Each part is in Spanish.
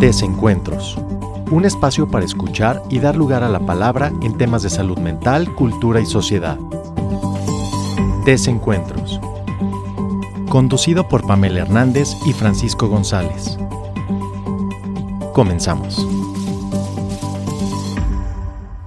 Desencuentros. Un espacio para escuchar y dar lugar a la palabra en temas de salud mental, cultura y sociedad. Desencuentros. Conducido por Pamela Hernández y Francisco González. Comenzamos.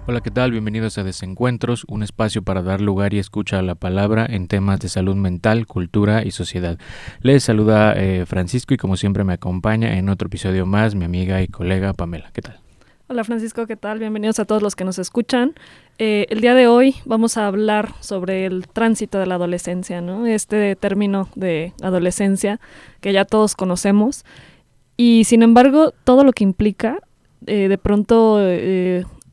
Hola, ¿qué tal? Bienvenidos a Desencuentros, un espacio para dar lugar y escucha a la palabra en temas de salud mental, cultura y sociedad. Les saluda eh, Francisco y como siempre me acompaña en otro episodio más mi amiga y colega Pamela. ¿Qué tal? Hola Francisco, ¿qué tal? Bienvenidos a todos los que nos escuchan. Eh, el día de hoy vamos a hablar sobre el tránsito de la adolescencia, ¿no? Este término de adolescencia que ya todos conocemos y sin embargo todo lo que implica eh, de pronto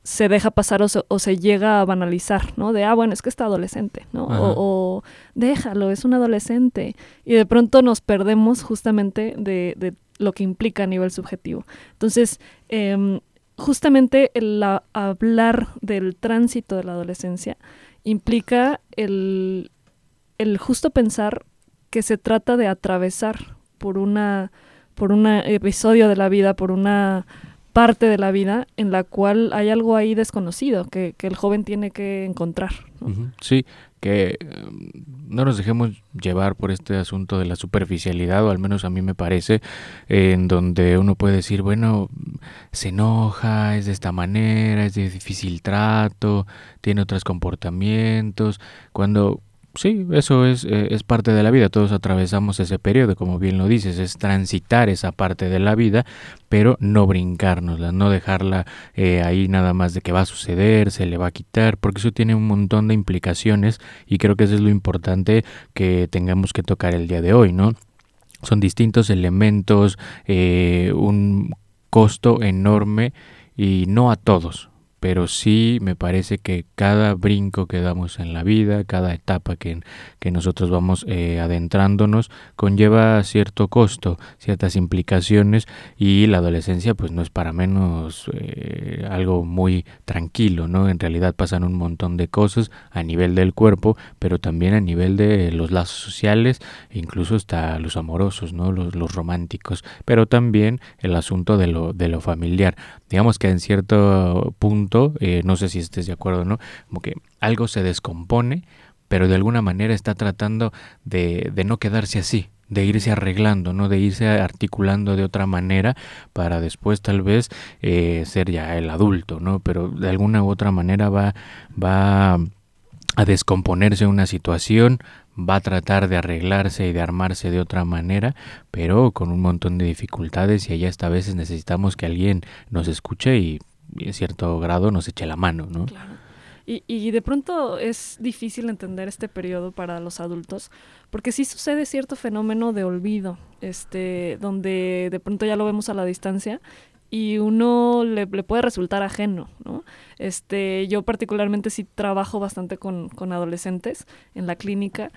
se deja pasar o se, llega a banalizar, ¿no? De, ah, bueno, es que está adolescente, ¿no? O, déjalo, es un adolescente. Y de pronto nos perdemos justamente de, lo que implica a nivel subjetivo. Entonces, em, justamente el hablar del tránsito de la adolescencia implica el, el justo pensar que se trata de atravesar por una por un episodio de la vida, por una parte de la vida en la cual hay algo ahí desconocido que, el joven tiene que encontrar. Sí, que em, no nos dejemos llevar por este asunto de la superficialidad, o al menos a mí me parece, en donde uno puede decir, bueno, se enoja, es de esta manera, es de difícil trato, tiene otros comportamientos, cuando Sí, eso es, eh, es parte de la vida, todos atravesamos ese periodo, como bien lo dices, es transitar esa parte de la vida, pero no brincárnosla, no dejarla eh, ahí nada más de que va a suceder, se le va a quitar, porque eso tiene un montón de implicaciones y creo que eso es lo importante que tengamos que tocar el día de hoy, ¿no? Son distintos elementos, eh, un costo enorme y no a todos, pero sí me parece que cada brinco que damos en la vida, cada etapa que, que nosotros vamos eh, adentrándonos, conlleva cierto costo, ciertas implicaciones y la adolescencia pues no es para menos eh, algo muy tranquilo, ¿no? En realidad pasan un montón de cosas a nivel del cuerpo, pero también a nivel de los lazos sociales, incluso hasta los amorosos, ¿no? Los, los románticos, pero también el asunto de lo, de lo familiar. Digamos que en cierto punto eh, no sé si estés de acuerdo o no, como que algo se descompone, pero de alguna manera está tratando de, de no quedarse así, de irse arreglando, ¿no? De irse articulando de otra manera para después tal vez eh, ser ya el adulto, ¿no? Pero de alguna u otra manera va, va a descomponerse una situación, va a tratar de arreglarse y de armarse de otra manera, pero con un montón de dificultades y allá hasta a veces necesitamos que alguien nos escuche y en cierto grado nos eche la mano, ¿no? Claro. Y, y, de pronto es difícil entender este periodo para los adultos, porque sí sucede cierto fenómeno de olvido, este, donde de pronto ya lo vemos a la distancia y uno le, puede resultar ajeno, ¿no? Este, yo particularmente sí trabajo bastante con, con adolescentes en la clínica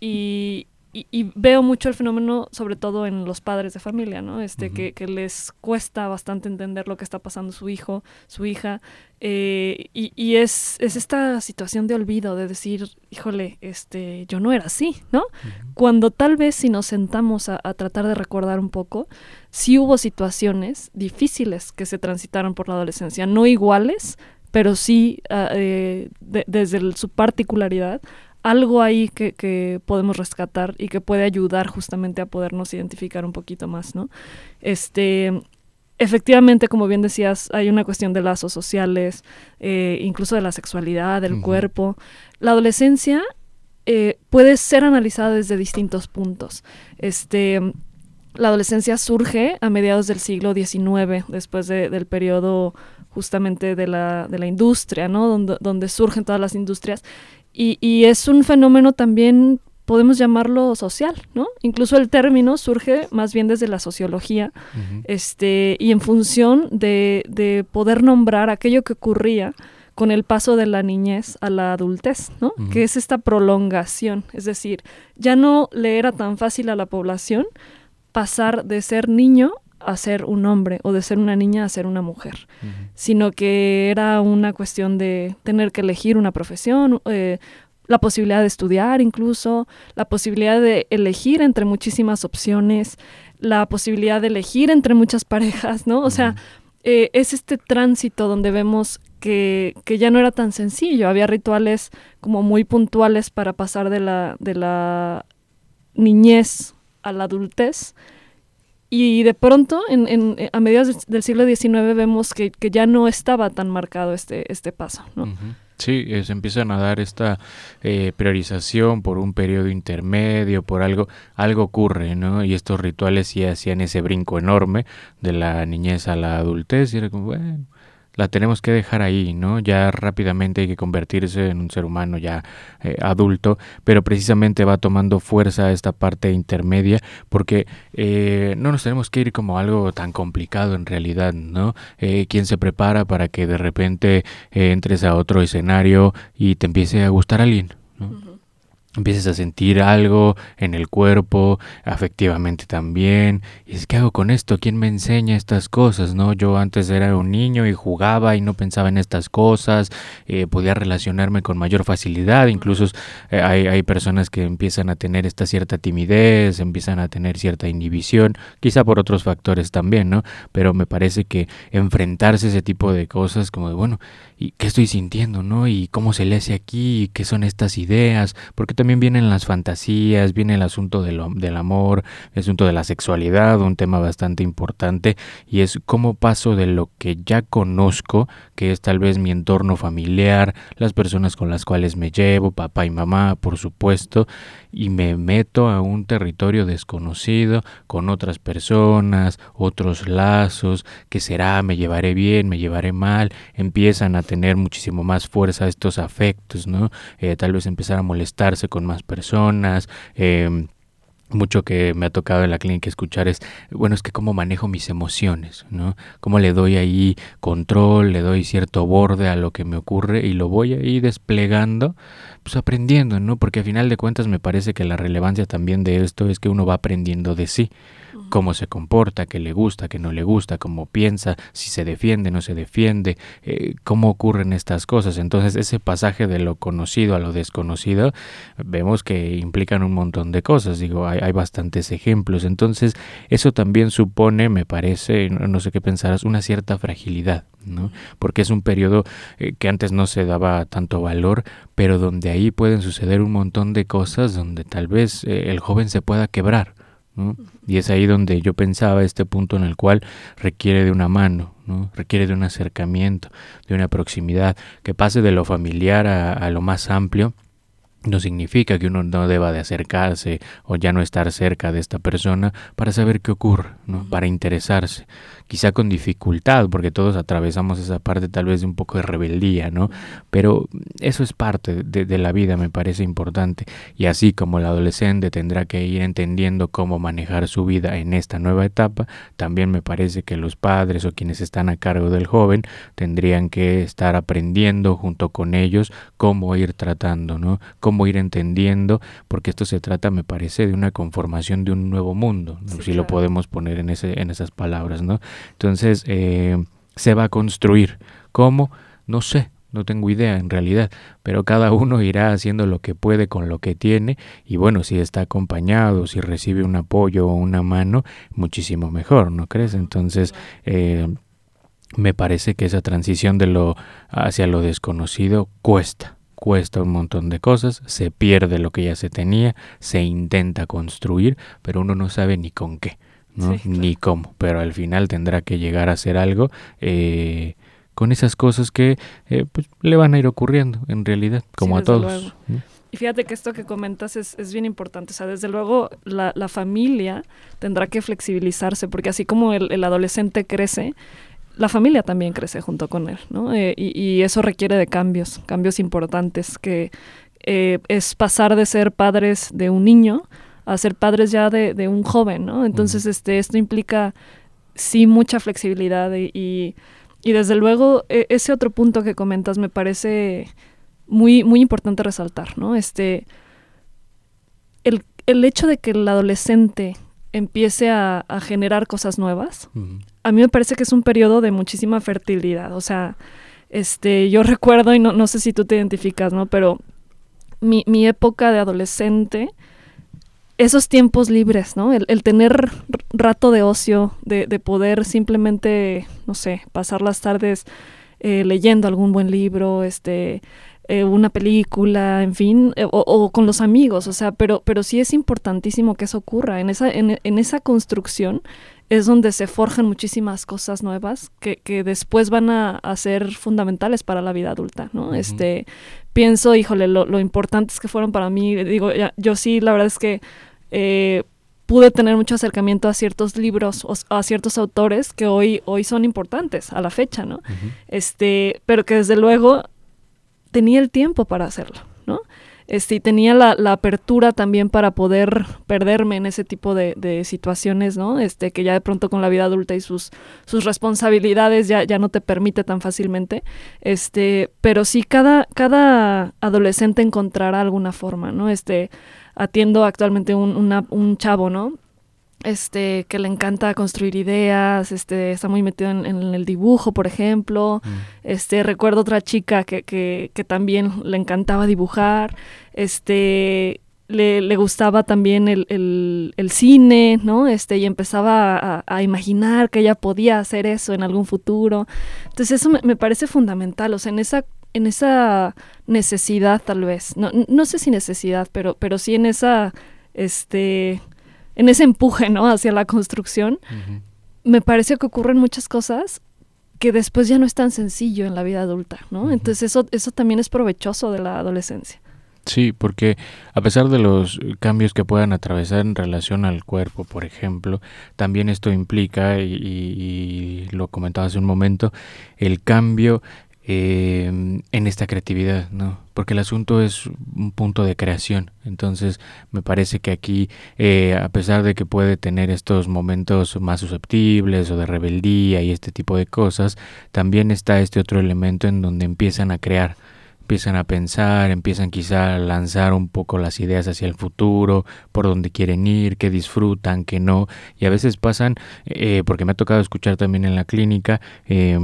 y, y, veo mucho el fenómeno, sobre todo en los padres de familia, ¿no? Este, que, que, les cuesta bastante entender lo que está pasando su hijo, su hija, eh, y, y es, es, esta situación de olvido, de decir, híjole, este, yo no era así, ¿no? Cuando tal vez si nos sentamos a, tratar de recordar un poco, sí hubo situaciones difíciles que se transitaron por la adolescencia, no iguales, pero sí ah, eh, desde su particularidad algo ahí que, que, podemos rescatar y que puede ayudar justamente a podernos identificar un poquito más, ¿no? Este, efectivamente, como bien decías, hay una cuestión de lazos sociales, eh, incluso de la sexualidad, del cuerpo. La adolescencia eh, puede ser analizada desde distintos puntos. Este, la adolescencia surge a mediados del siglo XIX, después del periodo justamente de la, de la industria, ¿no? Donde, donde surgen todas las industrias y, y es un fenómeno también podemos llamarlo social, ¿no? Incluso el término surge más bien desde la sociología, este, y en función de, de, poder nombrar aquello que ocurría con el paso de la niñez a la adultez, ¿no? Que es esta prolongación, es decir, ya no le era tan fácil a la población pasar de ser niño a ser un hombre o de ser una niña a ser una mujer, sino que era una cuestión de tener que elegir una profesión, eh, la posibilidad de estudiar incluso, la posibilidad de elegir entre muchísimas opciones, la posibilidad de elegir entre muchas parejas, ¿no? O sea, eh, es este tránsito donde vemos que, que, ya no era tan sencillo, había rituales como muy puntuales para pasar de la, de la niñez a la adultez. Y de pronto, en, en, a mediados del siglo XIX, vemos que, ya no estaba tan marcado este, este paso, ¿no? Sí, se empiezan a dar esta eh, priorización por un periodo intermedio, por algo, algo ocurre, ¿no? Y estos rituales sí hacían ese brinco enorme de la niñez a la adultez y era como, bueno, la tenemos que dejar ahí, ¿no? Ya rápidamente hay que convertirse en un ser humano ya eh, adulto, pero precisamente va tomando fuerza esta parte intermedia porque eh, no nos tenemos que ir como algo tan complicado en realidad, ¿no? Eh, ¿Quién se prepara para que de repente eh, entres a otro escenario y te empiece a gustar alguien? ¿no? Empieces a sentir algo en el cuerpo, afectivamente también. Y ¿qué hago con esto? ¿Quién me enseña estas cosas? ¿No? Yo antes era un niño y jugaba y no pensaba en estas cosas, eh, podía relacionarme con mayor facilidad, incluso eh, hay, hay, personas que empiezan a tener esta cierta timidez, empiezan a tener cierta inhibición, quizá por otros factores también, ¿no? Pero me parece que enfrentarse a ese tipo de cosas, como de, bueno, ¿y qué estoy sintiendo, no? ¿Y cómo se le hace aquí? ¿Qué son estas ideas? Porque también vienen las fantasías, viene el asunto de lo, del amor, el asunto de la sexualidad, un tema bastante importante, y es cómo paso de lo que ya conozco, que es tal vez mi entorno familiar, las personas con las cuales me llevo, papá y mamá, por supuesto, y me meto a un territorio desconocido con otras personas, otros lazos, que será, me llevaré bien, me llevaré mal, empiezan a tener muchísimo más fuerza estos afectos, ¿no? Eh, tal vez empezar a molestarse con más personas, eh, mucho que me ha tocado en la clínica escuchar es, bueno, es que cómo manejo mis emociones, ¿no? Cómo le doy ahí control, le doy cierto borde a lo que me ocurre y lo voy ahí desplegando, pues aprendiendo, ¿no? Porque a final de cuentas me parece que la relevancia también de esto es que uno va aprendiendo de sí cómo se comporta, qué le gusta, qué no le gusta, cómo piensa, si se defiende, no se defiende, eh, cómo ocurren estas cosas. Entonces ese pasaje de lo conocido a lo desconocido vemos que implican un montón de cosas, digo, hay, hay bastantes ejemplos. Entonces eso también supone, me parece, no sé qué pensarás, una cierta fragilidad. ¿no? Porque es un periodo eh, que antes no se daba tanto valor, pero donde ahí pueden suceder un montón de cosas donde tal vez eh, el joven se pueda quebrar, ¿no? Y es ahí donde yo pensaba este punto en el cual requiere de una mano, ¿no? requiere de un acercamiento, de una proximidad, que pase de lo familiar a, a lo más amplio. No significa que uno no deba de acercarse o ya no estar cerca de esta persona para saber qué ocurre, ¿no? para interesarse quizá con dificultad, porque todos atravesamos esa parte tal vez de un poco de rebeldía, ¿no? Pero eso es parte de, de, la vida, me parece importante. Y así como el adolescente tendrá que ir entendiendo cómo manejar su vida en esta nueva etapa, también me parece que los padres o quienes están a cargo del joven tendrían que estar aprendiendo junto con ellos cómo ir tratando, ¿no? Cómo ir entendiendo, porque esto se trata, me parece, de una conformación de un nuevo mundo, si claro. lo podemos poner en, ese, en esas palabras, ¿no? Entonces, eh, se va a construir. ¿Cómo? No sé, no tengo idea en realidad, pero cada uno irá haciendo lo que puede con lo que tiene y bueno, si está acompañado, si recibe un apoyo o una mano, muchísimo mejor, ¿no crees? Entonces, eh, me parece que esa transición de lo hacia lo desconocido cuesta cuesta un montón de cosas, se pierde lo que ya se tenía, se intenta construir, pero uno no sabe ni con qué. ¿No? Sí, ni cómo, pero al final tendrá que llegar a hacer algo eh, con esas cosas que eh, pues, le van a ir ocurriendo en realidad, como sí, a todos. Y fíjate que esto que comentas es, es bien importante, o sea, desde luego la, la, familia tendrá que flexibilizarse, porque así como el, el, adolescente crece, la familia también crece junto con él, ¿no? Eh, y, y, eso requiere de cambios, cambios importantes, que eh, es pasar de ser padres de un niño a ser padres ya de, de un joven, ¿no? Entonces, uh -huh. este, esto implica sí mucha flexibilidad y, y, y, desde luego e, ese otro punto que comentas me parece muy, muy importante resaltar, ¿no? Este, el, el hecho de que el adolescente empiece a, a generar cosas nuevas, uh -huh. a mí me parece que es un periodo de muchísima fertilidad, o sea, este, yo recuerdo, y no, no sé si tú te identificas, ¿no? Pero mi, mi época de adolescente, esos tiempos libres, ¿no? El, tener rato de ocio, de, de, poder simplemente, no sé, pasar las tardes eh, leyendo algún buen libro, este, eh, una película, en fin, eh, o, con los amigos, o sea, pero, pero sí es importantísimo que eso ocurra. En esa, en, en esa construcción es donde se forjan muchísimas cosas nuevas que, que después van a, a, ser fundamentales para la vida adulta, ¿no? Este, pienso, híjole, lo, lo, importantes que fueron para mí, digo, yo sí, la verdad es que eh, pude tener mucho acercamiento a ciertos libros o a ciertos autores que hoy, hoy son importantes a la fecha, ¿no? Este, pero que desde luego tenía el tiempo para hacerlo, ¿no? Este, y tenía la, apertura también para poder perderme en ese tipo de, situaciones, ¿no? Este, que ya de pronto con la vida adulta y sus, sus responsabilidades ya, ya no te permite tan fácilmente. Este, pero sí cada, cada adolescente encontrará alguna forma, ¿no? Este, atiendo actualmente un, un chavo, ¿no? Este, que le encanta construir ideas, este, está muy metido en, el dibujo, por ejemplo. Mm. Este, recuerdo otra chica que, que, que, también le encantaba dibujar, este, le, le gustaba también el, el, el, cine, ¿no? Este, y empezaba a, a, imaginar que ella podía hacer eso en algún futuro. Entonces eso me, me parece fundamental, o sea, en esa en esa necesidad tal vez, no, no sé si necesidad, pero, pero sí en esa, este, en ese empuje, ¿no? Hacia la construcción, me parece que ocurren muchas cosas que después ya no es tan sencillo en la vida adulta, ¿no? Entonces eso, eso también es provechoso de la adolescencia. Sí, porque a pesar de los cambios que puedan atravesar en relación al cuerpo, por ejemplo, también esto implica, y, y lo comentaba hace un momento, el cambio eh, en esta creatividad, ¿no? Porque el asunto es un punto de creación. Entonces, me parece que aquí, eh, a pesar de que puede tener estos momentos más susceptibles o de rebeldía y este tipo de cosas, también está este otro elemento en donde empiezan a crear, empiezan a pensar, empiezan quizá a lanzar un poco las ideas hacia el futuro, por dónde quieren ir, qué disfrutan, qué no. Y a veces pasan, eh, porque me ha tocado escuchar también en la clínica, eh,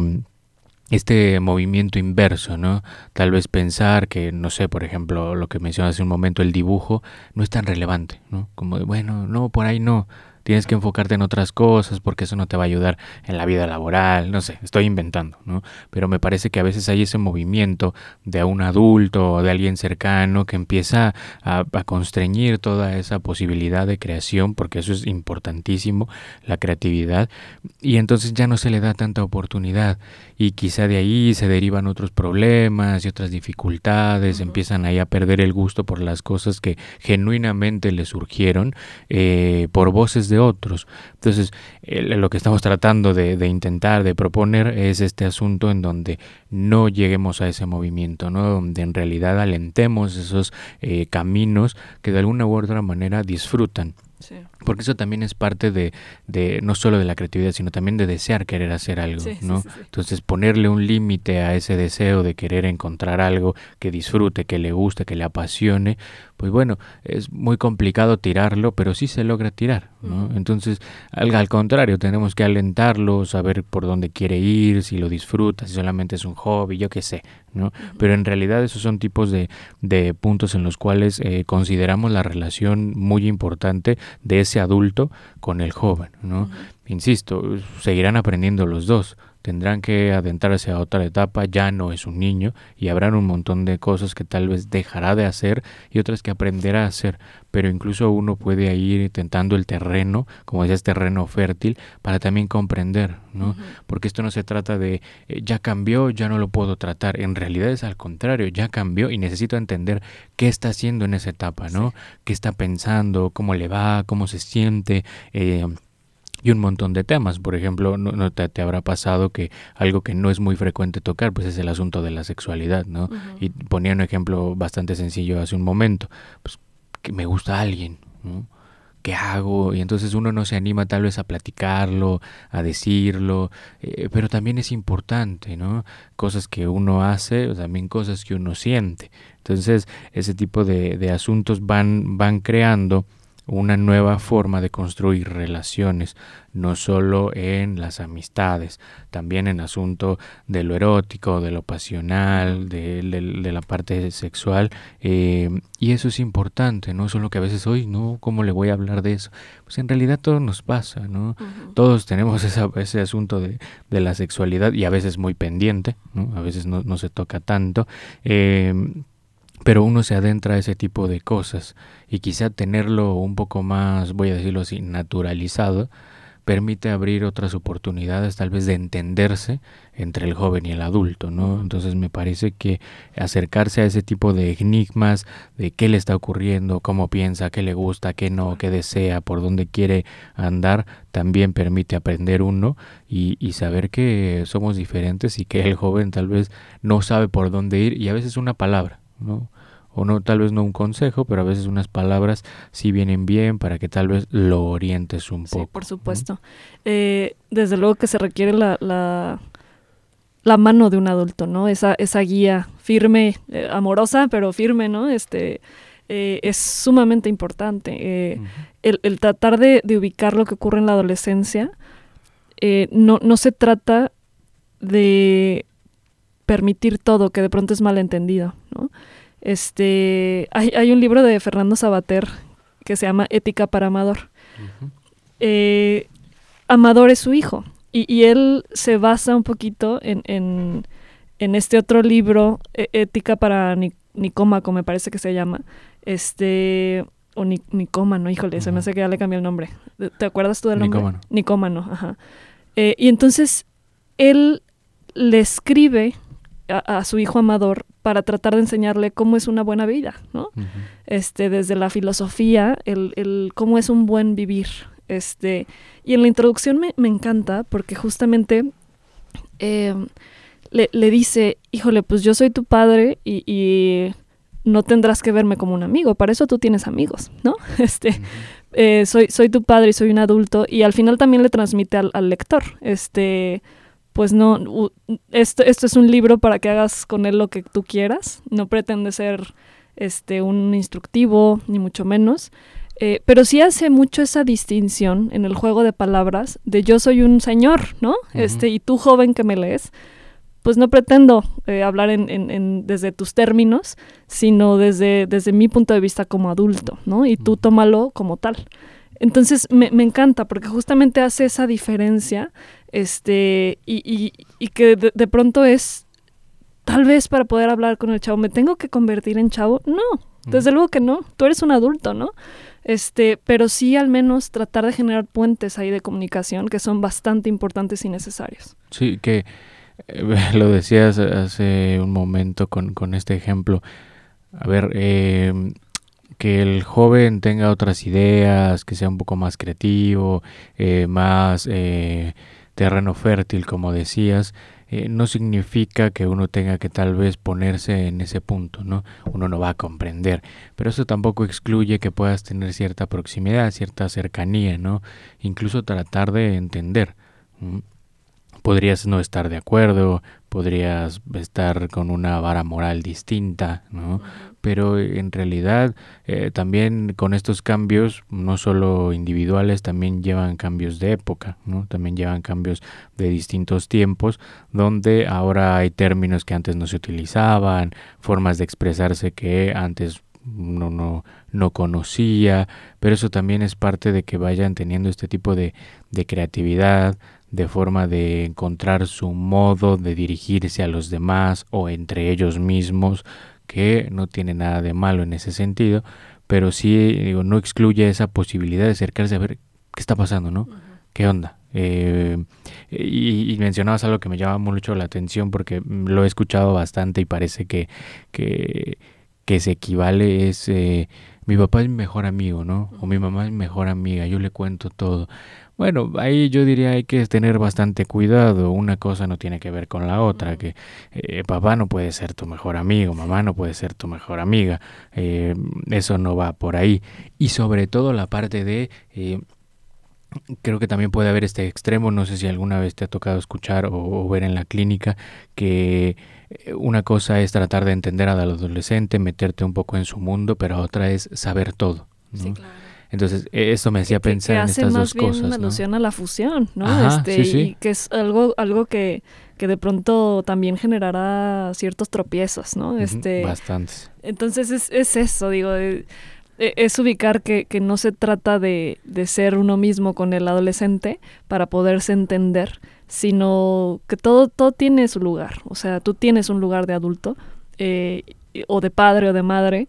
este movimiento inverso, ¿no? Tal vez pensar que, no sé, por ejemplo, lo que mencioné hace un momento, el dibujo, no es tan relevante, ¿no? Como de, bueno, no, por ahí no, tienes que enfocarte en otras cosas porque eso no te va a ayudar en la vida laboral, no sé, estoy inventando, ¿no? Pero me parece que a veces hay ese movimiento de un adulto o de alguien cercano que empieza a, a constreñir toda esa posibilidad de creación, porque eso es importantísimo, la creatividad, y entonces ya no se le da tanta oportunidad y quizá de ahí se derivan otros problemas y otras dificultades, empiezan ahí a perder el gusto por las cosas que genuinamente le surgieron eh, por voces de otros. Entonces, lo que estamos tratando de, intentar, de proponer, es este asunto en donde no lleguemos a ese movimiento, ¿no? donde en realidad alentemos esos eh, caminos que de alguna u otra manera disfrutan. Porque eso también es parte de, de, no solo de la creatividad, sino también de desear querer hacer algo, ¿no? Entonces ponerle un límite a ese deseo de querer encontrar algo que disfrute, que le guste, que le apasione, pues bueno, es muy complicado tirarlo, pero sí se logra tirar, ¿no? Entonces, al, al, contrario, tenemos que alentarlo, saber por dónde quiere ir, si lo disfruta, si solamente es un hobby, yo qué sé, ¿no? Pero en realidad esos son tipos de, de puntos en los cuales eh, consideramos la relación muy importante de ese adulto con el joven, ¿no? Insisto, seguirán aprendiendo los dos, tendrán que adentrarse a otra etapa, ya no es un niño y habrán un montón de cosas que tal vez dejará de hacer y otras que aprenderá a hacer, pero incluso uno puede ir intentando el terreno, como decías, terreno fértil, para también comprender, ¿no? Porque esto no se trata de eh, ya cambió, ya no lo puedo tratar, en realidad es al contrario, ya cambió y necesito entender qué está haciendo en esa etapa, ¿no? ¿Qué está pensando, cómo le va, cómo se siente, eh, y un montón de temas. Por ejemplo, no, te, habrá pasado que algo que no es muy frecuente tocar, pues es el asunto de la sexualidad, ¿no? Y ponía un ejemplo bastante sencillo hace un momento, pues que me gusta alguien, ¿no? ¿Qué hago? Y entonces uno no se anima tal vez a platicarlo, a decirlo, eh, pero también es importante, ¿no? Cosas que uno hace, o también cosas que uno siente. Entonces, ese tipo de, de asuntos van, van creando una nueva forma de construir relaciones, no solo en las amistades, también en asunto de lo erótico, de lo pasional, de, la parte sexual. Eh, y eso es importante, no solo que a veces hoy, no, ¿cómo le voy a hablar de eso? Pues en realidad todo nos pasa, ¿no? Todos tenemos ese asunto de, la sexualidad y a veces muy pendiente, ¿no? A veces no, se toca tanto. Eh, pero uno se adentra a ese tipo de cosas y quizá tenerlo un poco más, voy a decirlo así, naturalizado, permite abrir otras oportunidades tal vez de entenderse entre el joven y el adulto, ¿no? Entonces me parece que acercarse a ese tipo de enigmas de qué le está ocurriendo, cómo piensa, qué le gusta, qué no, qué desea, por dónde quiere andar, también permite aprender uno y, y saber que somos diferentes y que el joven tal vez no sabe por dónde ir y a veces una palabra ¿no? O no, tal vez no un consejo, pero a veces unas palabras sí vienen bien para que tal vez lo orientes un poco. Sí, por supuesto. Eh, desde luego que se requiere la, la, mano de un adulto, ¿no? Esa, esa guía firme, eh, amorosa, pero firme, ¿no? Este, eh, es sumamente importante. el, el, tratar de, de, ubicar lo que ocurre en la adolescencia, no, no se trata de permitir todo, que de pronto es malentendido, ¿no? Este, hay, hay un libro de Fernando Sabater que se llama Ética para Amador. Eh, Amador es su hijo y, y, él se basa un poquito en, en, en este otro libro, e, Ética para Nicómaco, me parece que se llama, este, o Ni, Nicómano, híjole, se me hace que ya le cambió el nombre. ¿Te acuerdas tú del nombre? Nicómano. Nicómano, ajá. Eh, y entonces él le escribe a, su hijo amador para tratar de enseñarle cómo es una buena vida, ¿no? Este, desde la filosofía, el, el, cómo es un buen vivir. Este, y en la introducción me, me encanta porque justamente eh, le, le, dice, híjole, pues yo soy tu padre y, y, no tendrás que verme como un amigo, para eso tú tienes amigos, ¿no? Este, eh, soy, soy tu padre y soy un adulto y al final también le transmite al, al lector, este pues no, esto, esto es un libro para que hagas con él lo que tú quieras, no pretende ser este, un instructivo, ni mucho menos, eh, pero sí hace mucho esa distinción en el juego de palabras de yo soy un señor, ¿no? este, y tú joven que me lees, pues no pretendo eh, hablar en, en, desde tus términos, sino desde, desde mi punto de vista como adulto, ¿no? Y tú tómalo como tal. Entonces me, me encanta porque justamente hace esa diferencia este, y, y, que de, pronto es, tal vez para poder hablar con el chavo, ¿me tengo que convertir en chavo? No, desde luego que no, tú eres un adulto, ¿no? Este, pero sí al menos tratar de generar puentes ahí de comunicación que son bastante importantes y necesarios. Sí, que eh, lo decías hace un momento con, con este ejemplo. A ver, eh, que el joven tenga otras ideas, que sea un poco más creativo, eh, más eh, terreno fértil, como decías, eh, no significa que uno tenga que tal vez ponerse en ese punto, ¿no? Uno no va a comprender, pero eso tampoco excluye que puedas tener cierta proximidad, cierta cercanía, ¿no? Incluso tratar de entender. Podrías no estar de acuerdo, podrías estar con una vara moral distinta, ¿no? Pero en realidad eh, también con estos cambios, no solo individuales, también llevan cambios de época, ¿no? también llevan cambios de distintos tiempos, donde ahora hay términos que antes no se utilizaban, formas de expresarse que antes uno no, no conocía, pero eso también es parte de que vayan teniendo este tipo de, de creatividad, de forma de encontrar su modo de dirigirse a los demás o entre ellos mismos, que no tiene nada de malo en ese sentido, pero sí digo, no excluye esa posibilidad de acercarse a ver qué está pasando, ¿no? ¿Qué onda? Eh, y, mencionabas algo que me llama mucho la atención porque lo he escuchado bastante y parece que, que, que se equivale es eh, mi papá es mi mejor amigo, ¿no? O mi mamá es mi mejor amiga, yo le cuento todo. Bueno, ahí yo diría hay que tener bastante cuidado. Una cosa no tiene que ver con la otra. Que eh, papá no puede ser tu mejor amigo, mamá no puede ser tu mejor amiga. Eh, eso no va por ahí. Y sobre todo la parte de eh, creo que también puede haber este extremo, no sé si alguna vez te ha tocado escuchar o, ver en la clínica, que una cosa es tratar de entender al adolescente, meterte un poco en su mundo, pero otra es saber todo. Sí, claro. Entonces, e, eso me hacía pensar en hace estas más dos bien cosas. una ¿no? alusión a la fusión, ¿no? Ajá, este, sí, sí. Y que es algo, algo que, que de pronto también generará ciertos tropiezos, ¿no? Este, Bastantes. entonces es, es eso, digo, eh, eh, es ubicar que, que no se trata de, de ser uno mismo con el adolescente para poderse entender, sino que todo, todo tiene su lugar. O sea, tú tienes un lugar de adulto, eh, o de padre o de madre,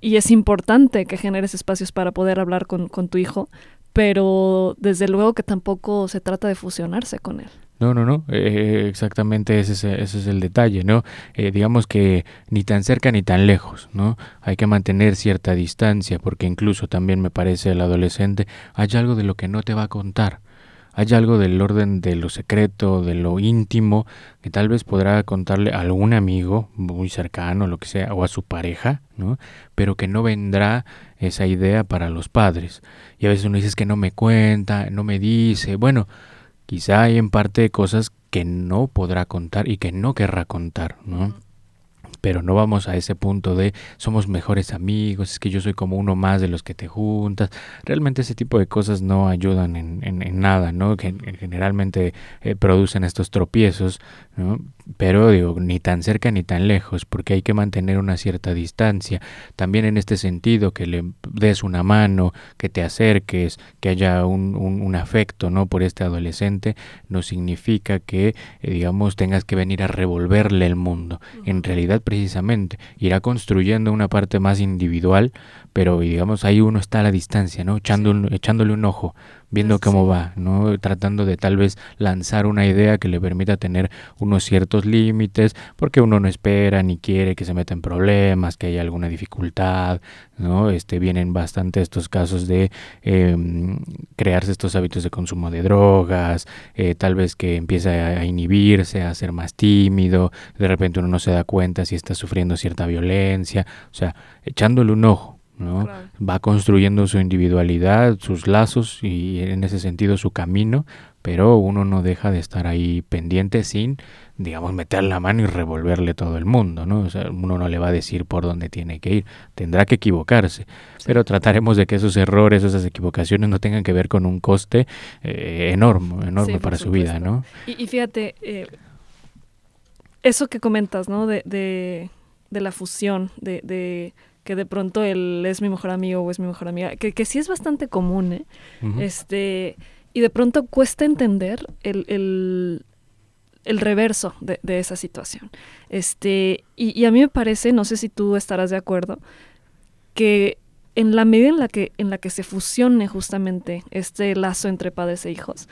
y es importante que generes espacios para poder hablar con, con tu hijo, pero desde luego que tampoco se trata de fusionarse con él. No, no, no, eh, exactamente ese es, ese es el detalle, ¿no? Eh, digamos que ni tan cerca ni tan lejos, ¿no? Hay que mantener cierta distancia porque incluso también me parece el adolescente hay algo de lo que no te va a contar. Hay algo del orden de lo secreto, de lo íntimo, que tal vez podrá contarle a algún amigo muy cercano, lo que sea, o a su pareja, ¿no? Pero que no vendrá esa idea para los padres. Y a veces uno dice "Es que no me cuenta, no me dice. Bueno, quizá hay en parte cosas que no podrá contar y que no querrá contar, ¿no? Pero no vamos a ese punto de somos mejores amigos, es que yo soy como uno más de los que te juntas. Realmente ese tipo de cosas no ayudan en, en- en nada, ¿no? Que en- generalmente eh, producen estos tropiezos, ¿no? Pero digo, ni tan cerca ni tan lejos, porque hay que mantener una cierta distancia. También en este sentido, que le des una mano, que te acerques, que haya un, un- un afecto, ¿no? Por este adolescente, no significa que, eh, digamos, tengas que venir a revolverle el mundo. En realidad, precisamente, irá construyendo una parte más individual, pero digamos, ahí uno está a la distancia, ¿no? Echando un- echándole un ojo, viendo cómo va, ¿no? Tratando de tal vez lanzar una idea que le permita tener unos ciertos límites, porque uno no espera ni quiere que se meta en problemas, que haya alguna dificultad, ¿no? Este, vienen bastante estos casos de em, crearse estos hábitos de consumo de drogas, eh, tal vez que empiece a inhibirse, a ser más tímido, de repente uno no se da cuenta si está sufriendo cierta violencia, o sea, echándole un ojo, ¿no? Claro. va construyendo su individualidad, sus lazos y en ese sentido su camino, pero uno no deja de estar ahí pendiente sin, digamos, meter la mano y revolverle todo el mundo, ¿no? O sea, uno no le va a decir por dónde tiene que ir, tendrá que equivocarse, pero trataremos de que esos errores, esas equivocaciones no tengan que ver con un coste eh, enorme, enorme Sí, para su vida. ¿no? Y, y fíjate, eh, eso que comentas, ¿no? De, de, de la fusión, de, de que de pronto él es mi mejor amigo o es mi mejor amiga, que, que sí es bastante común, ¿eh? Este, y de pronto cuesta entender el, el, el reverso de, de esa situación. Este, y, y a mí me parece, no sé si tú estarás de acuerdo, que en la medida en la que, en la que se fusione justamente este lazo entre padres e hijos,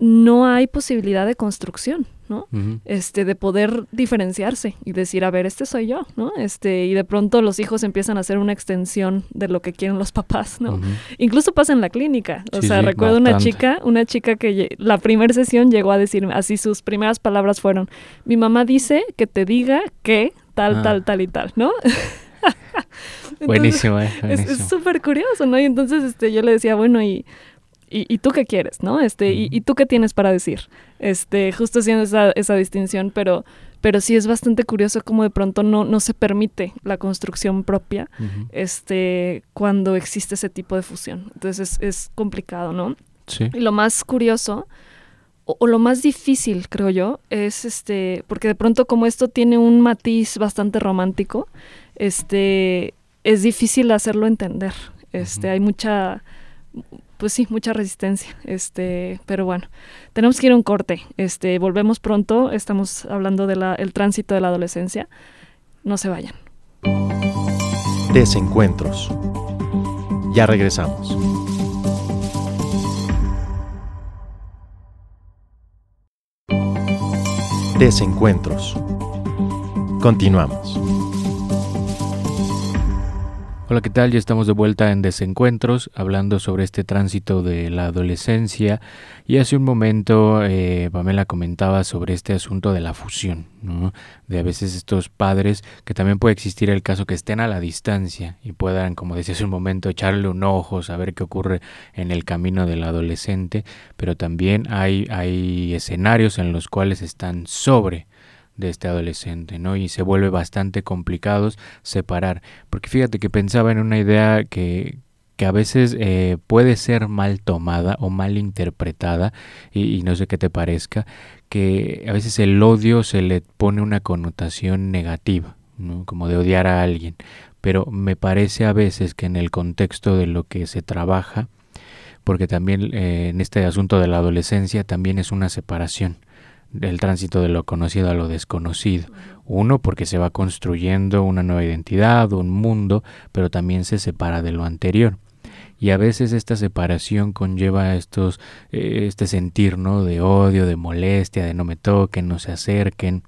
no hay posibilidad de construcción, ¿no? Este, de poder diferenciarse y decir, a ver, este soy yo, ¿no? Este, y de pronto los hijos empiezan a hacer una extensión de lo que quieren los papás, ¿no? Incluso pasa en la clínica. O Sí, sea, sí, recuerdo una chica, una chica que la primera sesión llegó a decirme, así sus primeras palabras fueron, mi mamá dice que te diga que tal, Ah. tal, tal y tal, ¿no? Entonces, Buenísimo, eh, Es buenísimo. es súper curioso, ¿no? Y entonces este, yo le decía, bueno, ¿y, y, y tú qué quieres, no? Este, y, tú qué tienes para decir? Este, justo haciendo esa, esa distinción, pero, pero sí es bastante curioso cómo de pronto no, no se permite la construcción propia este, cuando existe ese tipo de fusión. Entonces es, es complicado, ¿no? Sí. Y lo más curioso, o, o lo más difícil, creo yo, es este, porque de pronto como esto tiene un matiz bastante romántico, este, es difícil hacerlo entender. Este, hay mucha, pues sí, mucha resistencia. Este, pero bueno, tenemos que ir a un corte. Este, volvemos pronto. Estamos hablando del el tránsito de la adolescencia. No se vayan. Desencuentros. Ya regresamos. Desencuentros. Continuamos. Hola, ¿qué tal? Ya estamos de vuelta en Desencuentros, hablando sobre este tránsito de la adolescencia. Y hace un momento eh, Pamela comentaba sobre este asunto de la fusión, ¿no? De a veces estos padres, que también puede existir el caso que estén a la distancia y puedan, como decía hace un momento, echarle un ojo, saber qué ocurre en el camino del adolescente, pero también hay, hay escenarios en los cuales están sobre de este adolescente, ¿no? Y se vuelve bastante complicados separar. Porque fíjate que pensaba en una idea que, que a veces eh, puede ser mal tomada o mal interpretada, y, no sé qué te parezca, que a veces el odio se le pone una connotación negativa, como de odiar a alguien, pero me parece a veces que en el contexto de lo que se trabaja, porque también eh, en este asunto de la adolescencia también es una separación del tránsito de lo conocido a lo desconocido. Uno, porque se va construyendo una nueva identidad, un mundo, pero también se separa de lo anterior. Y a veces esta separación conlleva estos, eh, este sentir ¿no? de odio, de molestia, de no me toquen, no se acerquen.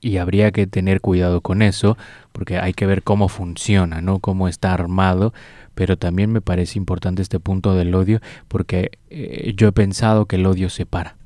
Y habría que tener cuidado con eso, porque hay que ver cómo funciona, ¿no? cómo está armado. Pero también me parece importante este punto del odio, porque eh, yo he pensado que el odio separa.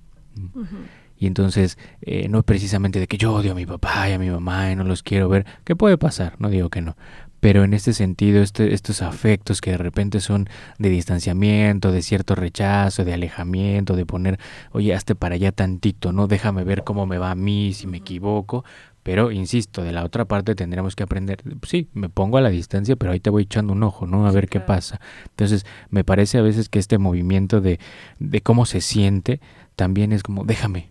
Y entonces eh, no es precisamente de que yo odio a mi papá y a mi mamá y no los quiero ver, que puede pasar, no digo que no. Pero en este sentido, este, estos afectos que de repente son de distanciamiento, de cierto rechazo, de alejamiento, de poner, oye, hazte para allá tantito, ¿no? Déjame ver cómo me va a mí, si me equivoco. Pero, insisto, de la otra parte tendremos que aprender, sí, me pongo a la distancia, pero ahí te voy echando un ojo, ¿no? A ver qué pasa. Entonces, me parece a veces que este movimiento de, de cómo se siente también es como, déjame,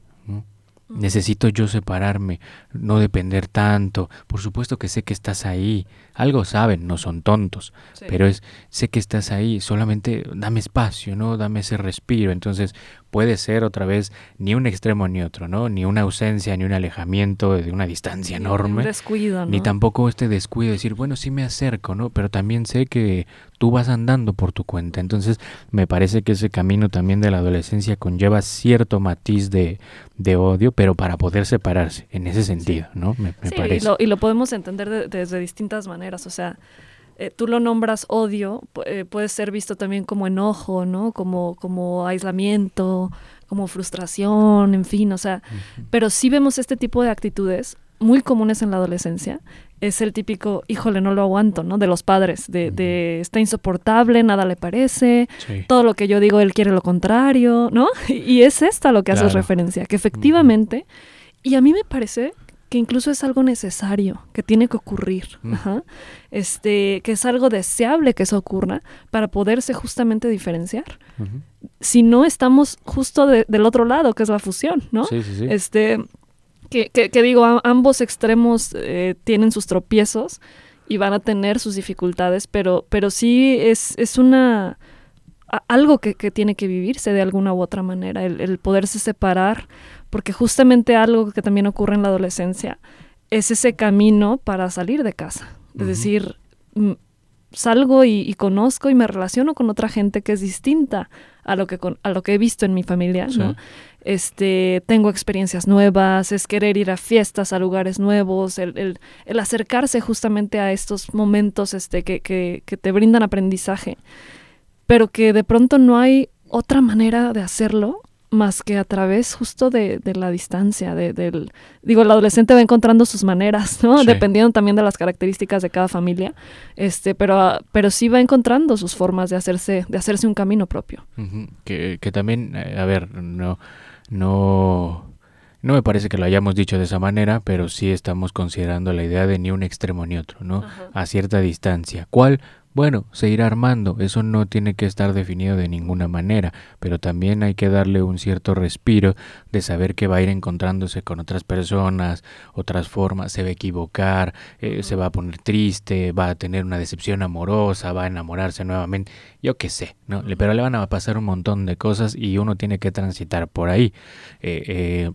Necesito yo separarme, no depender tanto. Por supuesto que sé que estás ahí. Algo saben, no son tontos, pero es sé que estás ahí, solamente dame espacio, ¿no? Dame ese respiro. Entonces, puede ser otra vez ni un extremo ni otro, ¿no? Ni una ausencia, ni un alejamiento de una distancia enorme. descuido, Ni tampoco este descuido de decir, bueno, sí me acerco, ¿no? Pero también sé que tú vas andando por tu cuenta. Entonces, me parece que ese camino también de la adolescencia conlleva cierto matiz de, de odio, pero para poder separarse, en ese sentido, ¿no? Me, parece. Y lo, y lo podemos entender desde distintas maneras, o sea, eh, tú lo nombras odio, eh, puede ser visto también como enojo, ¿no? Como, como aislamiento, como frustración, en fin, o sea, pero sí vemos este tipo de actitudes muy comunes en la adolescencia. Es el típico, híjole, no lo aguanto, ¿no? De los padres, de, de está insoportable, nada le parece, todo lo que yo digo, él quiere lo contrario, ¿no? Y es esta lo que haces referencia, que efectivamente, y a mí me parece que incluso es algo necesario, que tiene que ocurrir, mm. este, que es algo deseable que eso ocurra para poderse justamente diferenciar. Si no estamos justo del otro lado, que es la fusión, ¿no? Sí, sí, sí. Este, que, que, digo, ambos extremos eh, tienen sus tropiezos y van a tener sus dificultades, pero, pero sí es, es una algo que, que, tiene que vivirse de alguna u otra manera, el, el poderse separar porque justamente algo que también ocurre en la adolescencia es ese camino para salir de casa. Es decir, salgo y, conozco y me relaciono con otra gente que es distinta a lo que, a lo que he visto en mi familia, Este, tengo experiencias nuevas, es querer ir a fiestas, a lugares nuevos, el, el, acercarse justamente a estos momentos este, que, que, que te brindan aprendizaje, pero que de pronto no hay otra manera de hacerlo más que a través justo de, la distancia, de, del, digo, el adolescente va encontrando sus maneras, ¿no? Dependiendo también de las características de cada familia, este, pero, pero sí va encontrando sus formas de hacerse, de hacerse un camino propio. que, que, también, eh, a ver, no, no, no me parece que lo hayamos dicho de esa manera, pero sí estamos considerando la idea de ni un extremo ni otro, ¿no? A cierta distancia. ¿Cuál? Bueno, se irá armando, eso no tiene que estar definido de ninguna manera, pero también hay que darle un cierto respiro de saber que va a ir encontrándose con otras personas, otras formas, se va a equivocar, eh, se va a poner triste, va a tener una decepción amorosa, va a enamorarse nuevamente, yo qué sé, ¿no? Pero le van a pasar un montón de cosas y uno tiene que transitar por ahí. Eh, eh,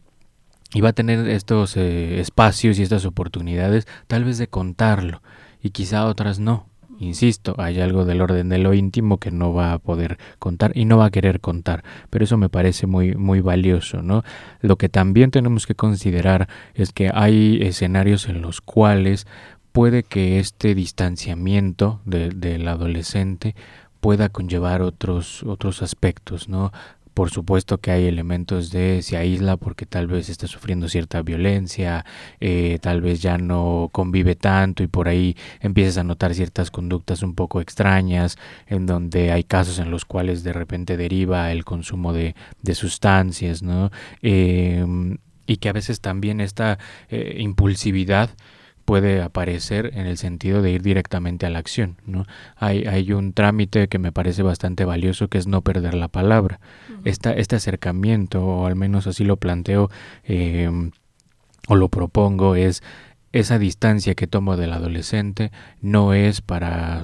y va a tener estos espacios y estas oportunidades tal vez de contarlo y quizá otras no Insisto, hay algo del orden de lo íntimo que no va a poder contar y no va a querer contar, pero eso me parece muy, muy valioso, ¿no? Lo que también tenemos que considerar es que hay escenarios en los cuales puede que este distanciamiento del adolescente pueda conllevar otros, otros aspectos, ¿no? Por supuesto que hay elementos de se aísla porque tal vez está sufriendo cierta violencia, eh, tal vez ya no convive tanto y por ahí empiezas a notar ciertas conductas un poco extrañas, en donde hay casos en los cuales de repente deriva el consumo de, de sustancias, ¿no? Em, y que a veces también esta eh, impulsividad puede aparecer en el sentido de ir directamente a la acción. ¿no? Hay, hay un trámite que me parece bastante valioso que es no perder la palabra. este acercamiento, o al menos así lo planteo em, o lo propongo, es esa distancia que tomo del adolescente no es para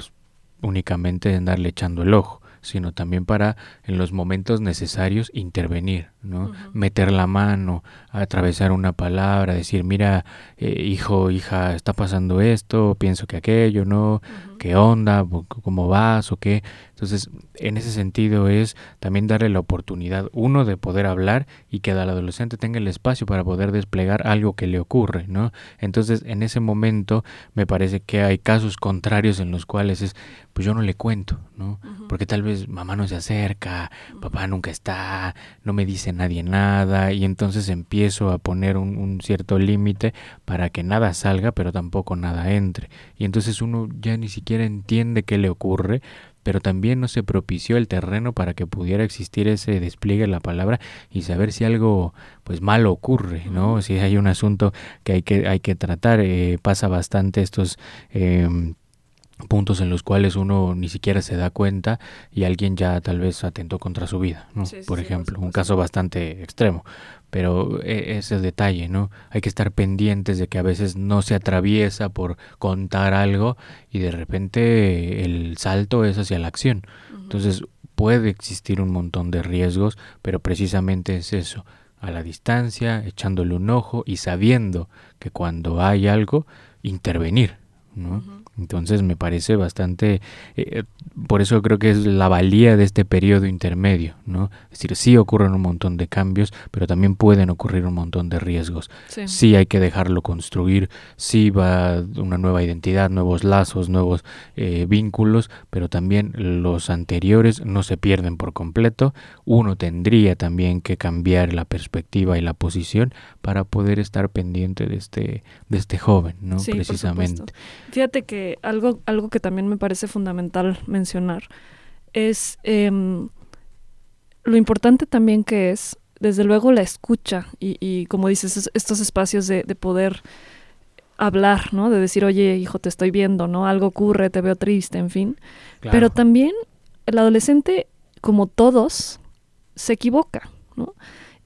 únicamente andarle echando el ojo, sino también para en los momentos necesarios intervenir, ¿no? Meter la mano, atravesar una palabra, decir, mira, eh, hijo, hija, está pasando esto, pienso que aquello, ¿no? ¿Qué onda? ¿Cómo vas? ¿O qué? Entonces, en ese sentido es también darle la oportunidad, uno, de poder hablar y que al adolescente tenga el espacio para poder desplegar algo que le ocurre, ¿no? Entonces, en ese momento me parece que hay casos contrarios en los cuales es, pues yo no le cuento, ¿no? Porque tal vez mamá no se acerca, papá nunca está, no me dice nadie nada, y entonces empiezo a poner un, un cierto límite para que nada salga, pero tampoco nada entre. Y entonces uno ya ni siquiera entiende qué le ocurre, pero también no se propició el terreno para que pudiera existir ese despliegue de la palabra y saber si algo pues malo ocurre, ¿no? Si hay un asunto que hay que, hay que tratar, eh, pasa bastante estos em, puntos en los cuales uno ni siquiera se da cuenta y alguien ya tal vez atentó contra su vida, ¿no? por ejemplo, un caso bastante extremo, pero e, ese detalle, ¿no? Hay que estar pendientes de que a veces no se atraviesa por contar algo y de repente el salto es hacia la acción. Entonces puede existir un montón de riesgos, pero precisamente es eso, a la distancia, echándole un ojo y sabiendo que cuando hay algo, intervenir, ¿no? Entonces me parece bastante, eh, por eso creo que es la valía de este periodo intermedio, ¿no? Es decir, sí ocurren un montón de cambios, pero también pueden ocurrir un montón de riesgos. Sí, hay que dejarlo construir, sí va una nueva identidad, nuevos lazos, nuevos eh, vínculos, pero también los anteriores no se pierden por completo. Uno tendría también que cambiar la perspectiva y la posición para poder estar pendiente de este, de este joven, ¿no? Precisamente. Fíjate que algo, algo que también me parece fundamental mencionar es em, lo importante también que es, desde luego, la escucha y, como dices, estos espacios de, poder hablar, ¿no? De decir, oye, hijo, te estoy viendo, ¿no? Algo ocurre, te veo triste, en fin. Pero también el adolescente, como todos, se equivoca, ¿no?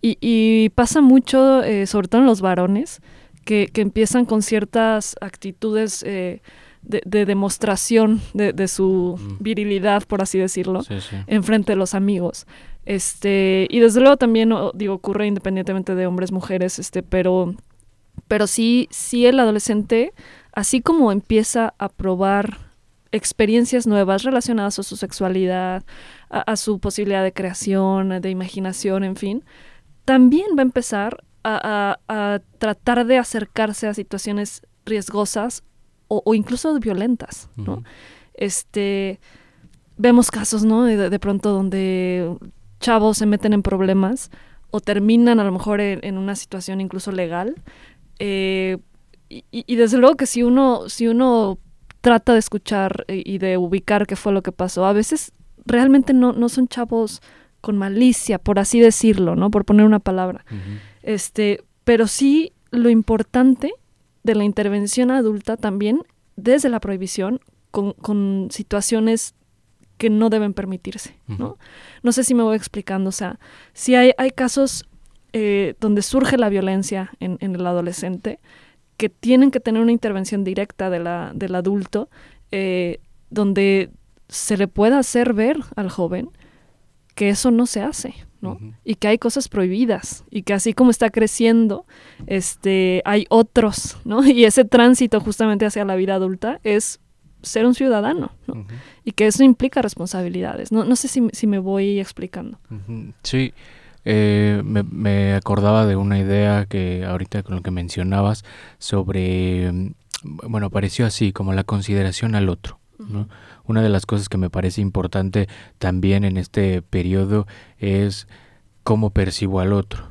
Y, pasa mucho, eh, sobre todo en los varones, que, empiezan con ciertas actitudes eh, de, demostración de, su mm. virilidad, por así decirlo, en frente de los amigos. Este, y desde luego también, digo, ocurre independientemente de hombres, mujeres, este, pero, pero sí, sí el adolescente, así como empieza a probar experiencias nuevas relacionadas a su sexualidad, a, su posibilidad de creación, de imaginación, en fin, también va a empezar a, a, tratar de acercarse a situaciones riesgosas o, incluso violentas, ¿no? Este, vemos casos, ¿no? De, pronto donde chavos se meten en problemas o terminan a lo mejor en, una situación incluso legal. Eh, y, desde luego que si uno, si uno trata de escuchar y de ubicar qué fue lo que pasó, a veces realmente no, no son chavos con malicia, por así decirlo, ¿no? Por poner una palabra. Este, pero sí lo importante de la intervención adulta también desde la prohibición con, situaciones que no deben permitirse, ¿no? No sé si me voy explicando, o sea, si hay, hay casos eh, donde surge la violencia en, el adolescente, que tienen que tener una intervención directa de la, del adulto, eh, donde se le pueda hacer ver al joven que eso no se hace, ¿no? Y que hay cosas prohibidas y que así como está creciendo, este, hay otros, ¿no? Y ese tránsito justamente hacia la vida adulta es ser un ciudadano, ¿no? Y que eso implica responsabilidades. No, no sé si, si me voy explicando. Sí, eh, me, me, acordaba de una idea que ahorita con lo que mencionabas sobre, mm, bueno, pareció así, como la consideración al otro, ¿no? Una de las cosas que me parece importante también en este periodo es cómo percibo al otro,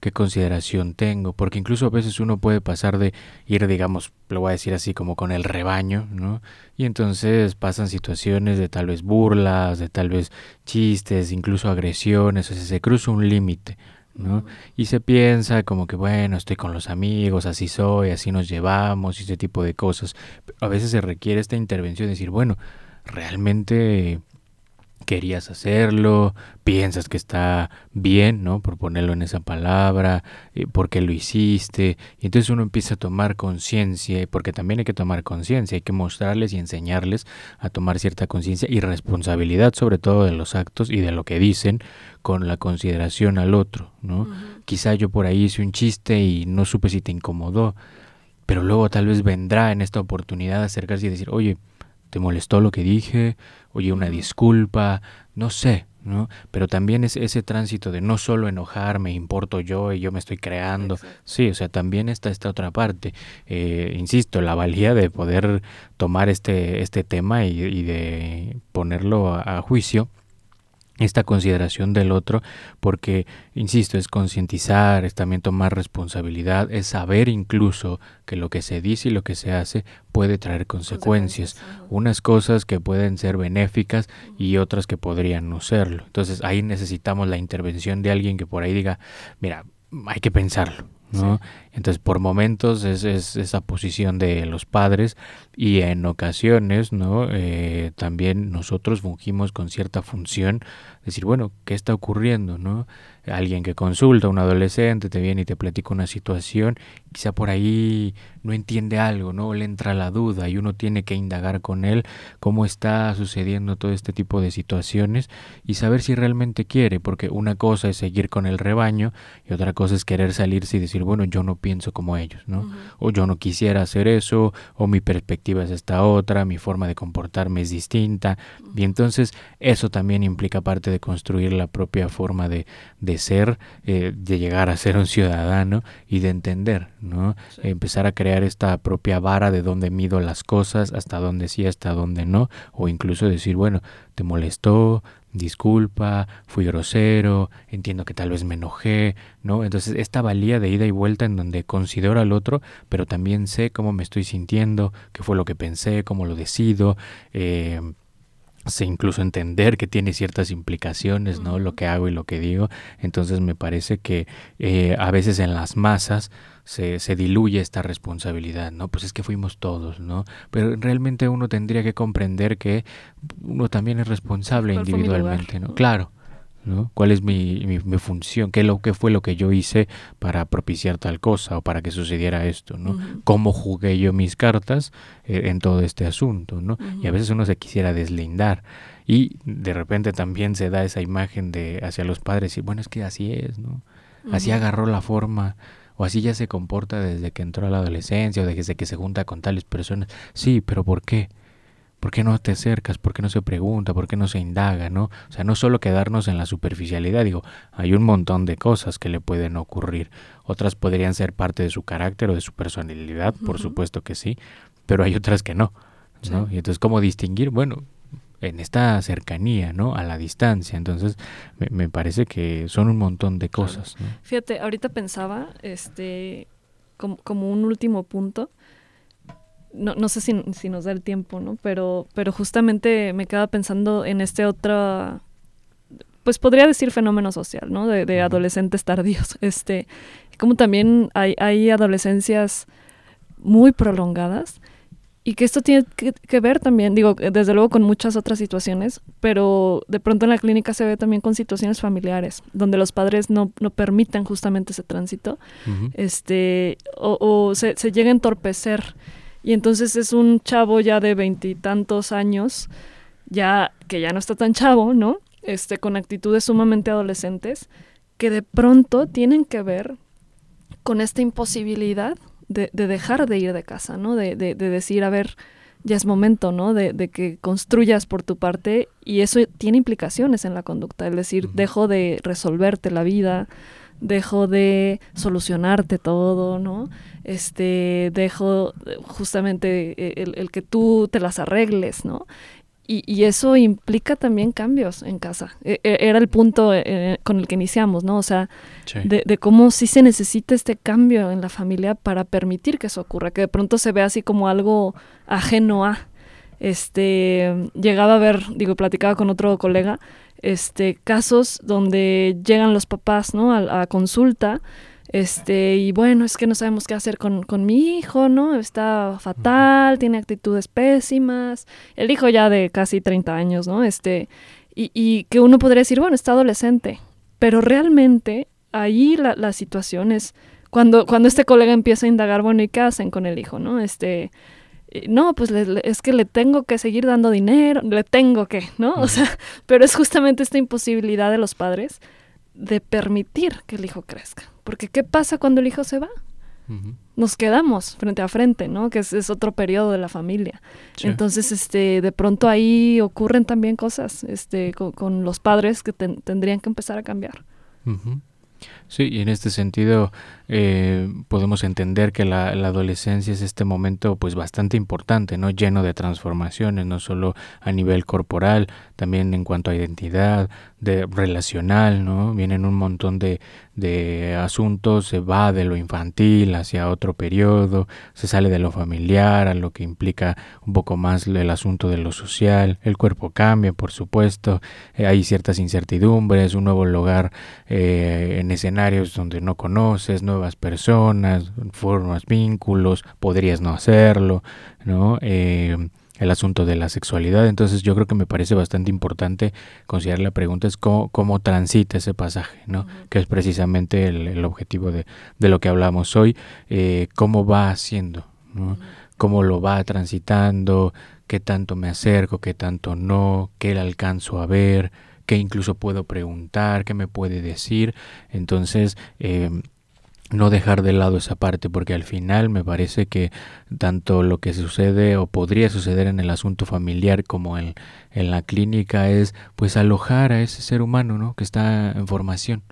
qué consideración tengo, porque incluso a veces uno puede pasar de ir, digamos, lo voy a decir así, como con el rebaño, ¿no? Y entonces pasan situaciones de tal vez burlas, de tal vez chistes, incluso agresiones, o sea, se cruza un límite, ¿no? Y se piensa como que, bueno, estoy con los amigos, así soy, así nos llevamos y ese tipo de cosas. a veces se requiere esta intervención de decir, bueno, realmente querías hacerlo, piensas que está bien, ¿no? Por ponerlo en esa palabra, eh, por qué lo hiciste. Y entonces uno empieza a tomar conciencia, porque también hay que tomar conciencia, hay que mostrarles y enseñarles a tomar cierta conciencia y responsabilidad sobre todo de los actos y de lo que dicen con la consideración al otro, ¿no? Quizá yo por ahí hice un chiste y no supe si te incomodó, pero luego tal vez vendrá en esta oportunidad acercarse y decir, oye, ¿te molestó lo que dije? oye, una disculpa, no sé, ¿no? Pero también es ese tránsito de no solo enojarme, importo yo y yo me estoy creando. Sí, o sea, también está esta otra parte. Eh, insisto, la valía de poder tomar este, este tema y, de ponerlo a juicio esta consideración del otro, porque, insisto, es concientizar, es también tomar responsabilidad, es saber incluso que lo que se dice y lo que se hace puede traer consecuencias, unas cosas que pueden ser benéficas y otras que podrían no serlo. Entonces ahí necesitamos la intervención de alguien que por ahí diga, mira, hay que pensarlo, ¿no? Entonces, por momentos es, es, esa posición de los padres y en ocasiones, ¿no? Eh, también nosotros fungimos con cierta función, decir, bueno, ¿qué está ocurriendo, no? Alguien que consulta, un adolescente, te viene y te platica una situación, quizá por ahí no entiende algo, ¿no? Le entra la duda y uno tiene que indagar con él cómo está sucediendo todo este tipo de situaciones y saber si realmente quiere, porque una cosa es seguir con el rebaño y otra cosa es querer salirse y decir, bueno, yo no pienso como ellos, ¿no? O yo no quisiera hacer eso, o mi perspectiva es esta otra, mi forma de comportarme es distinta. Y entonces eso también implica parte de construir la propia forma de, de ser, eh, de llegar a ser un ciudadano y de entender, ¿no? Empezar a crear esta propia vara de dónde mido las cosas, hasta dónde sí, hasta dónde no, o incluso decir, bueno, te molestó, disculpa, fui grosero, entiendo que tal vez me enojé, ¿no? Entonces esta valía de ida y vuelta en donde considero al otro, pero también sé cómo me estoy sintiendo, qué fue lo que pensé, cómo lo decido, eh, sé incluso entender que tiene ciertas implicaciones, ¿no? Lo que hago y lo que digo. Entonces me parece que eh, a veces en las masas se, se, diluye esta responsabilidad, ¿no? Pues es que fuimos todos, ¿no? Pero realmente uno tendría que comprender que uno también es responsable individualmente, ¿no? Claro. ¿No? ¿Cuál es mi, mi, función? ¿Qué, lo, ¿Qué fue lo que yo hice para propiciar tal cosa o para que sucediera esto? ¿no? ¿Cómo jugué yo mis cartas eh, en todo este asunto? ¿no? Y a veces uno se quisiera deslindar y de repente también se da esa imagen de hacia los padres y bueno, es que así es, ¿no? Así agarró la forma o así ya se comporta desde que entró a la adolescencia o desde que se junta con tales personas. Sí, pero ¿por qué? ¿Por qué no te acercas? ¿Por qué no se pregunta? ¿Por qué no se indaga? ¿no? O sea, no solo quedarnos en la superficialidad, digo, hay un montón de cosas que le pueden ocurrir. Otras podrían ser parte de su carácter o de su personalidad, por supuesto que sí, pero hay otras que no. ¿no? Y entonces, ¿cómo distinguir? Bueno, en esta cercanía, ¿no? A la distancia. Entonces, me, parece que son un montón de cosas. Fíjate, ahorita pensaba, este, como, como un último punto, no, no sé si, si, nos da el tiempo, ¿no? Pero, pero justamente me quedaba pensando en este otro, pues podría decir fenómeno social, ¿no? De, de adolescentes tardíos. Este, como también hay, hay adolescencias muy prolongadas y que esto tiene que, ver también, digo, desde luego con muchas otras situaciones, pero de pronto en la clínica se ve también con situaciones familiares, donde los padres no, no permiten justamente ese tránsito, este, o, o se, se, llega a entorpecer y entonces es un chavo ya de veintitantos años, ya que ya no está tan chavo, ¿no? Este, con actitudes sumamente adolescentes, que de pronto tienen que ver con esta imposibilidad de, de dejar de ir de casa, ¿no? De, de, de, decir, a ver, ya es momento, ¿no? De, de, que construyas por tu parte y eso tiene implicaciones en la conducta, es decir, dejo de resolverte la vida, dejo de solucionarte todo, ¿no? Este, dejo justamente eh, el, que tú te las arregles, ¿no? Y, eso implica también cambios en casa. E, e, era el punto eh, con el que iniciamos, ¿no? O sea, de, de, cómo sí se necesita este cambio en la familia para permitir que eso ocurra, que de pronto se ve así como algo ajeno a, este, llegaba a ver, digo, platicaba con otro colega, este, casos donde llegan los papás, ¿no? A, consulta, este, y bueno, es que no sabemos qué hacer con, con, mi hijo, ¿no? Está fatal, tiene actitudes pésimas, el hijo ya de casi 30 años, ¿no? Este, y, y que uno podría decir, bueno, está adolescente, pero realmente ahí la, la situación es cuando, cuando este colega empieza a indagar, bueno, ¿y qué hacen con el hijo, no? Este, eh, no, pues es que le tengo que seguir dando dinero, le tengo que, ¿no? O sea, pero es justamente esta imposibilidad de los padres de permitir que el hijo crezca. Porque ¿qué pasa cuando el hijo se va? Nos quedamos frente a frente, ¿no? Que es, otro periodo de la familia. Entonces, este, de pronto ahí ocurren también cosas, este, con, los padres que tendrían que empezar a cambiar. Sí, y en este sentido eh, podemos entender que la, adolescencia es este momento pues bastante importante, ¿no? Lleno de transformaciones, no solo a nivel corporal, también en cuanto a identidad, de relacional, ¿no? Vienen un montón de, de asuntos, se va de lo infantil hacia otro periodo, se sale de lo familiar a lo que implica un poco más el asunto de lo social, el cuerpo cambia, por supuesto, eh, hay ciertas incertidumbres, un nuevo lugar eh, en escenarios donde no conoces, nuevas personas, formas vínculos, podrías no hacerlo, ¿no? Eh, el asunto de la sexualidad. Entonces yo creo que me parece bastante importante considerar la pregunta es cómo, cómo transita ese pasaje, ¿no? Que es precisamente el, objetivo de, de, lo que hablamos hoy, eh, cómo va haciendo, ¿no? Cómo lo va transitando, qué tanto me acerco, qué tanto no, qué le alcanzo a ver, qué incluso puedo preguntar, qué me puede decir. Entonces, eh, no dejar de lado esa parte porque al final me parece que tanto lo que sucede o podría suceder en el asunto familiar como en, en la clínica es pues alojar a ese ser humano ¿no? que está en formación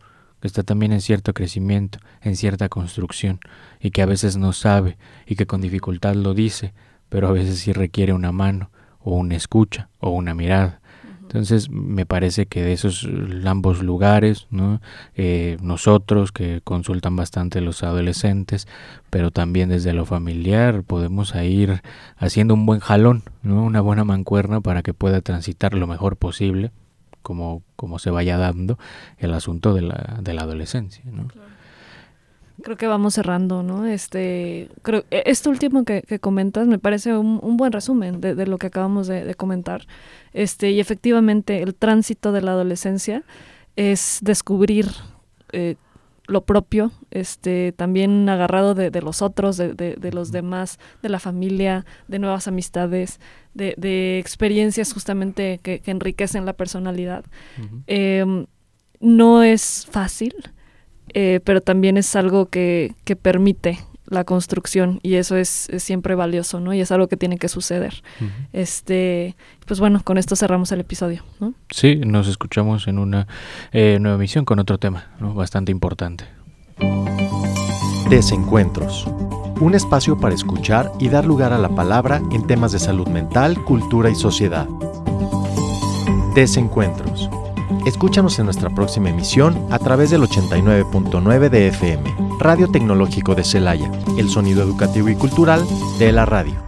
que está también en cierto crecimiento, en cierta construcción, y que a veces no sabe, y que con dificultad lo dice, pero a veces sí requiere una mano, o una escucha, o una mirada. Entonces me parece que de esos ambos lugares, ¿no? Eh, nosotros que consultan bastante los adolescentes, pero también desde lo familiar podemos ir haciendo un buen jalón, ¿no? una buena mancuerna para que pueda transitar lo mejor posible, como, como se vaya dando el asunto de la, de la adolescencia. ¿no? Creo que vamos cerrando, ¿no? Este, creo, e, esto último que, comentas me parece un, buen resumen de, lo que acabamos de, comentar. Este, y efectivamente, el tránsito de la adolescencia es descubrir eh, lo propio, este, también agarrado de, los otros, de, los demás, de la familia, de nuevas amistades, de, experiencias justamente que, enriquecen la personalidad. Em, no es fácil eh, pero también es algo que, que, permite la construcción y eso es, siempre valioso, ¿no? Y es algo que tiene que suceder. Este, pues bueno, con esto cerramos el episodio, ¿no? Sí, nos escuchamos en una eh, nueva emisión con otro tema, ¿no? Bastante importante. Desencuentros. Un espacio para escuchar y dar lugar a la palabra en temas de salud mental, cultura y sociedad. Desencuentros Escúchanos en nuestra próxima emisión a través del 89.9 de FM, Radio Tecnológico de Celaya, el sonido educativo y cultural de la radio.